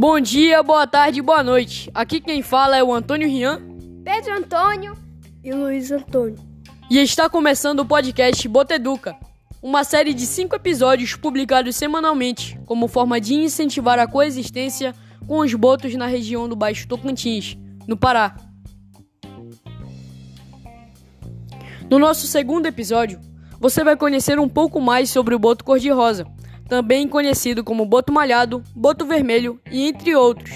Bom dia, boa tarde, boa noite. Aqui quem fala é o Antônio Rian Pedro Antônio e Luiz Antônio. e está começando o podcast Boteduca, uma série de cinco episódios publicados semanalmente como forma de incentivar a coexistência com os botos na região do Baixo Tocantins, no Pará. No nosso segundo episódio, você vai conhecer um pouco mais sobre o boto cor-de-rosa, também conhecido como boto malhado, boto vermelho e entre outros.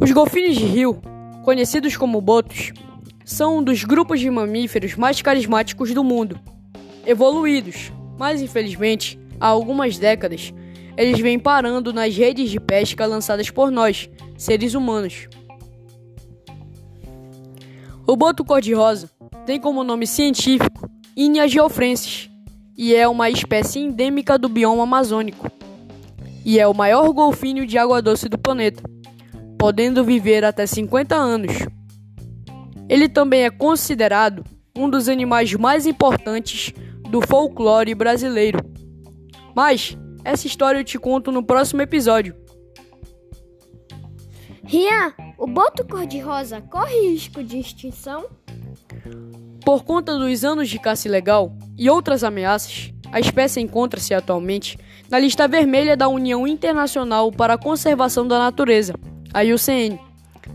Os golfinhos de rio, conhecidos como botos, são um dos grupos de mamíferos mais carismáticos do mundo. Evoluídos, mas infelizmente, há algumas décadas, eles vêm parando nas redes de pesca lançadas por nós, seres humanos. O boto cor-de-rosa tem como nome científico Inia geofrensis e é uma espécie endêmica do bioma amazônico. E é o maior golfinho de água doce do planeta, podendo viver até 50 anos. Ele também é considerado um dos animais mais importantes do folclore brasileiro. Mas essa história eu te conto no próximo episódio. Rian, o boto cor-de-rosa corre risco de extinção? Por conta dos anos de caça ilegal e outras ameaças, a espécie encontra-se atualmente na lista vermelha da União Internacional para a Conservação da Natureza, a IUCN,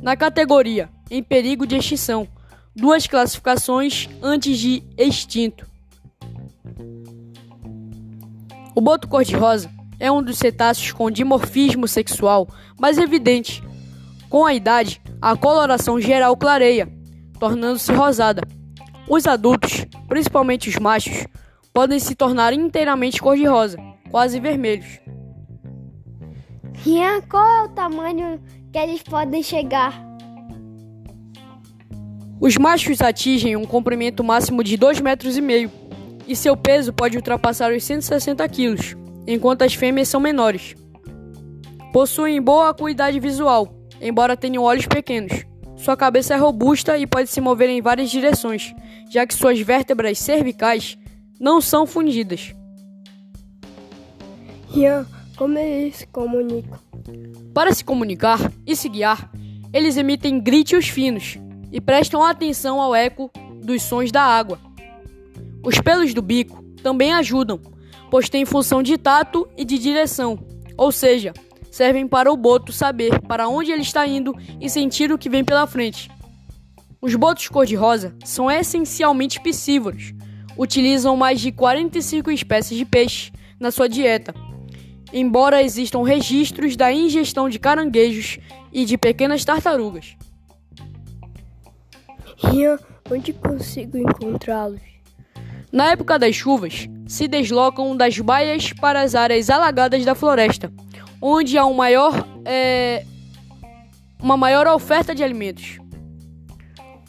na categoria em perigo de extinção, duas classificações antes de extinto. O boto cor-de-rosa é um dos cetáceos com dimorfismo sexual mais evidente. Com a idade, a coloração geral clareia, tornando-se rosada. Os adultos, principalmente os machos, podem se tornar inteiramente cor-de-rosa, quase vermelhos. Rian, qual é o tamanho que eles podem chegar? Os machos atingem um comprimento máximo de 2,5 metros e meio, e seu peso pode ultrapassar os 160 quilos, enquanto as fêmeas são menores. Possuem boa acuidade visual, embora tenham olhos pequenos. Sua cabeça é robusta e pode se mover em várias direções, já que suas vértebras cervicais não são fundidas. Rian, como eles se comunicam? Para se comunicar e se guiar, eles emitem gritos finos e prestam atenção ao eco dos sons da água. Os pelos do bico também ajudam, pois têm função de tato e de direção, ou seja, servem para o boto saber para onde ele está indo e sentir o que vem pela frente. Os botos cor-de-rosa são essencialmente piscívoros, utilizam mais de 45 espécies de peixe na sua dieta, embora existam registros da ingestão de caranguejos e de pequenas tartarugas. Rian, onde consigo encontrá-los? Na época das chuvas, se deslocam das baias para as áreas alagadas da floresta, onde há um maior, é, uma maior oferta de alimentos.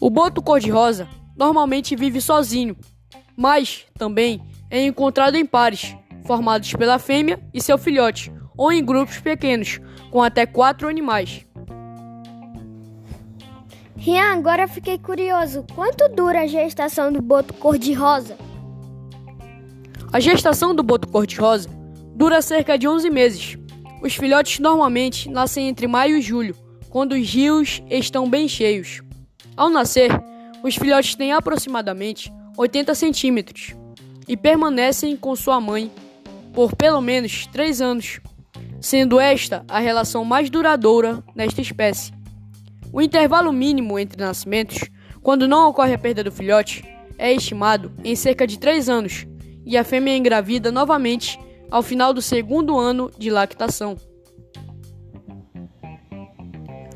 O boto cor-de-rosa normalmente vive sozinho, mas também é encontrado em pares, formados pela fêmea e seu filhote, ou em grupos pequenos, com até quatro animais. Rian, agora fiquei curioso. Quanto dura a gestação do boto cor-de-rosa? A gestação do boto cor-de-rosa dura cerca de 11 meses. Os filhotes normalmente nascem entre maio e julho, quando os rios estão bem cheios. Ao nascer, os filhotes têm aproximadamente 80 centímetros e permanecem com sua mãe por pelo menos 3 anos, sendo esta a relação mais duradoura nesta espécie. O intervalo mínimo entre nascimentos, quando não ocorre a perda do filhote, é estimado em cerca de 3 anos e a fêmea engravida novamente ao final do segundo ano de lactação.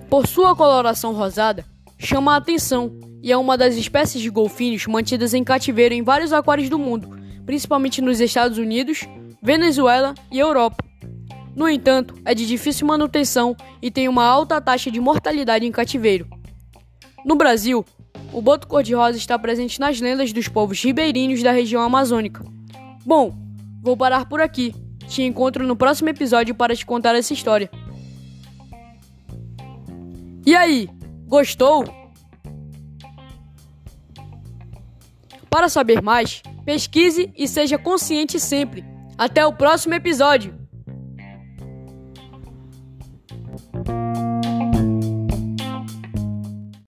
Por sua coloração rosada, chama a atenção e é uma das espécies de golfinhos mantidas em cativeiro em vários aquários do mundo, principalmente nos Estados Unidos, Venezuela e Europa. No entanto, é de difícil manutenção e tem uma alta taxa de mortalidade em cativeiro. No Brasil, o boto cor-de-rosa está presente nas lendas dos povos ribeirinhos da região amazônica. Bom, vou parar por aqui. Te encontro no próximo episódio para te contar essa história. E aí, gostou? Para saber mais, pesquise e seja consciente sempre. Até o próximo episódio!